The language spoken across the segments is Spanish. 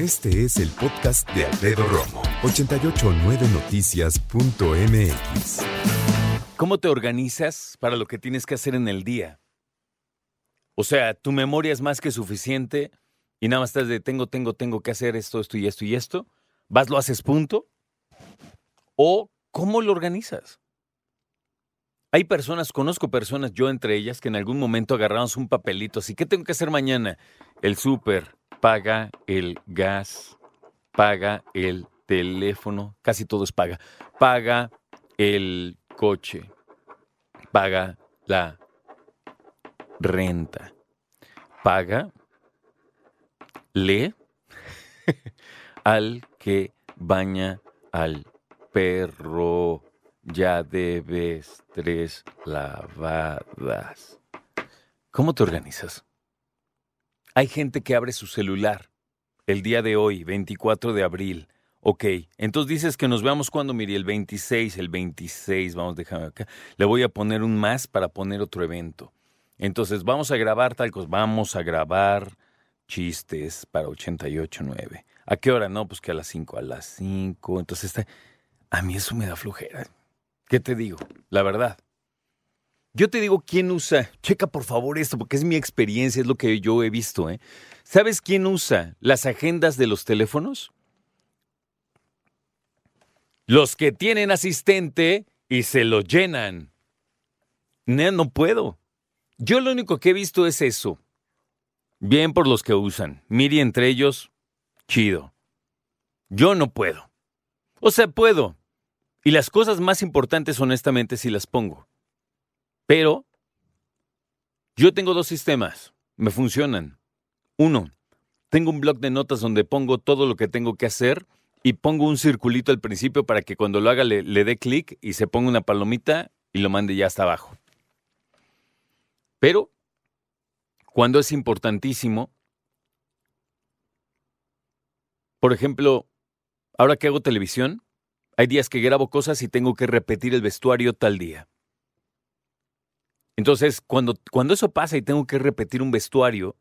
Este es el podcast de Alfredo Romo, 889noticias.mx. ¿Cómo te organizas para lo que tienes que hacer en el día? O sea, tu memoria es más que suficiente y nada más estás de tengo, tengo, tengo que hacer esto, esto y esto y esto. ¿Vas, lo haces punto? ¿O cómo lo organizas? Hay personas, conozco personas, yo entre ellas, que en algún momento agarramos un papelito así. ¿Qué tengo que hacer mañana? El súper, paga el gas, paga el teléfono, casi todo es paga. Paga el coche, paga la renta, paga, le al que baña al perro ya debes tres lavadas. ¿Cómo te organizas? Hay gente que abre su celular el día de hoy, 24 de abril. Ok, entonces dices que nos veamos cuando, mire, el 26, el 26, vamos, déjame acá. Le voy a poner un más para poner otro evento. Entonces, vamos a grabar tal cosa, vamos a grabar chistes para 88.9. ¿A qué hora? No, pues que a las 5, a las 5. Entonces, está... a mí eso me da flojera. ¿Qué te digo? La verdad. Yo te digo quién usa. Checa por favor esto, porque es mi experiencia, es lo que yo he visto. ¿eh? ¿Sabes quién usa las agendas de los teléfonos? Los que tienen asistente y se lo llenan. No, no puedo. Yo lo único que he visto es eso. Bien por los que usan. Miri entre ellos, chido. Yo no puedo. O sea, puedo, y las cosas más importantes, honestamente, sí las pongo. Pero yo tengo dos sistemas. Me funcionan. Uno, tengo un blog de notas donde pongo todo lo que tengo que hacer y pongo un circulito al principio para que cuando lo haga le, le dé clic y se ponga una palomita y lo mande ya hasta abajo. Pero cuando es importantísimo, por ejemplo, ahora que hago televisión, hay días que grabo cosas y tengo que repetir el vestuario tal día. Entonces, cuando, cuando eso pasa y tengo que repetir un vestuario,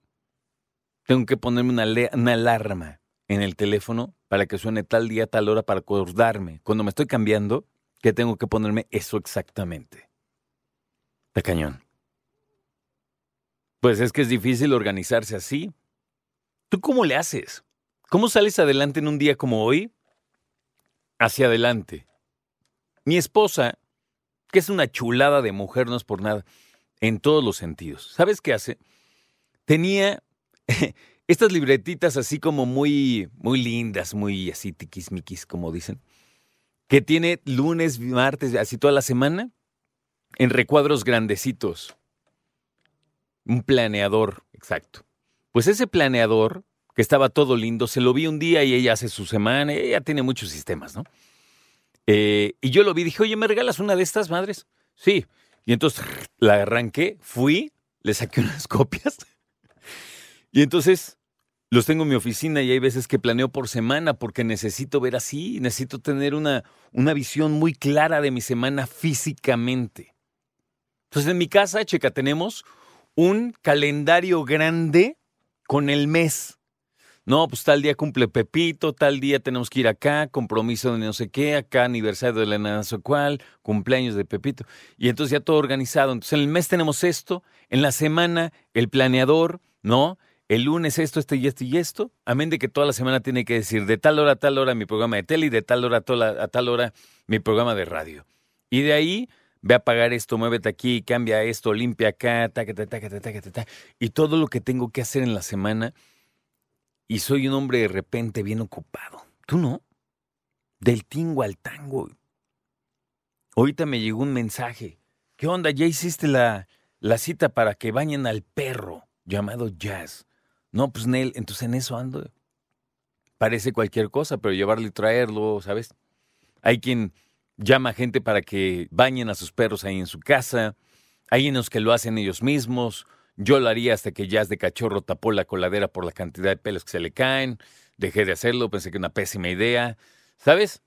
tengo que ponerme una, una alarma en el teléfono para que suene tal día, tal hora, para acordarme. Cuando me estoy cambiando, que tengo que ponerme eso exactamente. De cañón. Pues es que es difícil organizarse así. ¿Tú cómo le haces? ¿Cómo sales adelante en un día como hoy hacia adelante. Mi esposa, que es una chulada de mujer, no es por nada, en todos los sentidos. ¿Sabes qué hace? Tenía estas libretitas así como muy, muy lindas, muy así tiquismiquis, como dicen, que tiene lunes, martes, así toda la semana, en recuadros grandecitos. Un planeador, exacto. Pues ese planeador que estaba todo lindo. Se lo vi un día y ella hace su semana, ella tiene muchos sistemas, ¿no? Eh, y yo lo vi, dije, oye, ¿me regalas una de estas madres? Sí. Y entonces la arranqué, fui, le saqué unas copias. Y entonces los tengo en mi oficina y hay veces que planeo por semana porque necesito ver así, necesito tener una, una visión muy clara de mi semana físicamente. Entonces en mi casa, checa, tenemos un calendario grande con el mes. No, pues tal día cumple Pepito, tal día tenemos que ir acá, compromiso de no sé qué, acá aniversario de la no sé cuál, cumpleaños de Pepito. Y entonces ya todo organizado. Entonces en el mes tenemos esto, en la semana el planeador, ¿no? El lunes esto, esto y esto y esto. Amén de que toda la semana tiene que decir de tal hora a tal hora mi programa de tele y de tal hora a, tal hora mi programa de radio. Y de ahí ve a pagar esto, muévete aquí, cambia esto, limpia acá, ta, ta, ta, ta, ta, ta, ta, y todo lo que tengo que hacer en la semana y soy un hombre de repente bien ocupado. ¿Tú no? Del tingo al tango. Ahorita me llegó un mensaje. ¿Qué onda? ¿Ya hiciste la, la cita para que bañen al perro llamado Jazz? No, pues Nel, entonces en eso ando. Parece cualquier cosa, pero llevarlo y traerlo, ¿sabes? Hay quien llama a gente para que bañen a sus perros ahí en su casa. Hay unos que lo hacen ellos mismos. Yo lo haría hasta que Jazz de cachorro tapó la coladera por la cantidad de pelos que se le caen. Dejé de hacerlo, pensé que era una pésima idea. ¿Sabes?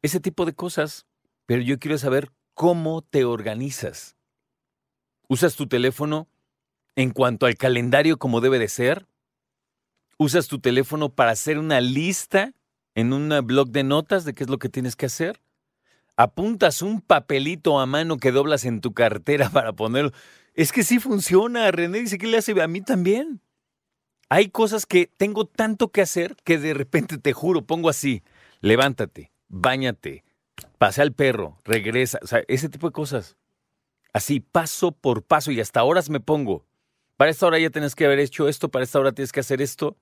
Ese tipo de cosas. Pero yo quiero saber cómo te organizas. ¿Usas tu teléfono en cuanto al calendario como debe de ser? ¿Usas tu teléfono para hacer una lista en un blog de notas de qué es lo que tienes que hacer? ¿Apuntas un papelito a mano que doblas en tu cartera para ponerlo? Es que sí funciona. René dice que le hace a mí también. Hay cosas que tengo tanto que hacer que de repente te juro, pongo así, levántate, báñate, pase al perro, regresa, o sea, ese tipo de cosas. Así, paso por paso y hasta horas me pongo. Para esta hora ya tienes que haber hecho esto, para esta hora tienes que hacer esto.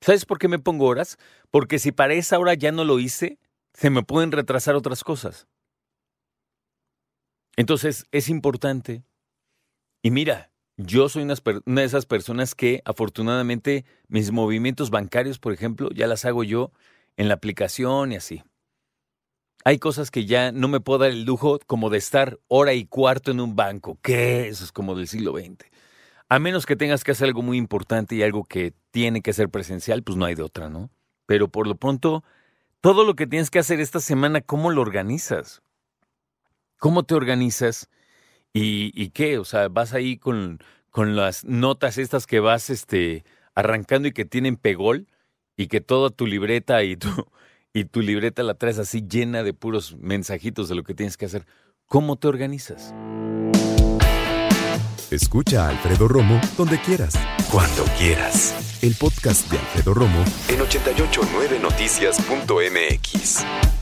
¿Sabes por qué me pongo horas? Porque si para esa hora ya no lo hice, se me pueden retrasar otras cosas. Entonces es importante. Y mira, yo soy una, de esas personas que afortunadamente mis movimientos bancarios, por ejemplo, ya las hago yo en la aplicación y así. Hay cosas que ya no me puedo dar el lujo como de estar hora y cuarto en un banco. ¿Qué? Eso es como del siglo XX. A menos que tengas que hacer algo muy importante y algo que tiene que ser presencial, pues no hay de otra, ¿no? Pero por lo pronto, todo lo que tienes que hacer esta semana, ¿cómo lo organizas? ¿Cómo te organizas? ¿Y, qué? O sea, vas ahí con, con, las notas estas que vas este, arrancando y que tienen pegol y que toda tu libreta y tu, y tu libreta la traes así llena de puros mensajitos de lo que tienes que hacer. ¿Cómo te organizas? Escucha a Alfredo Romo donde quieras. Cuando quieras. El podcast de Alfredo Romo en 889noticias.mx.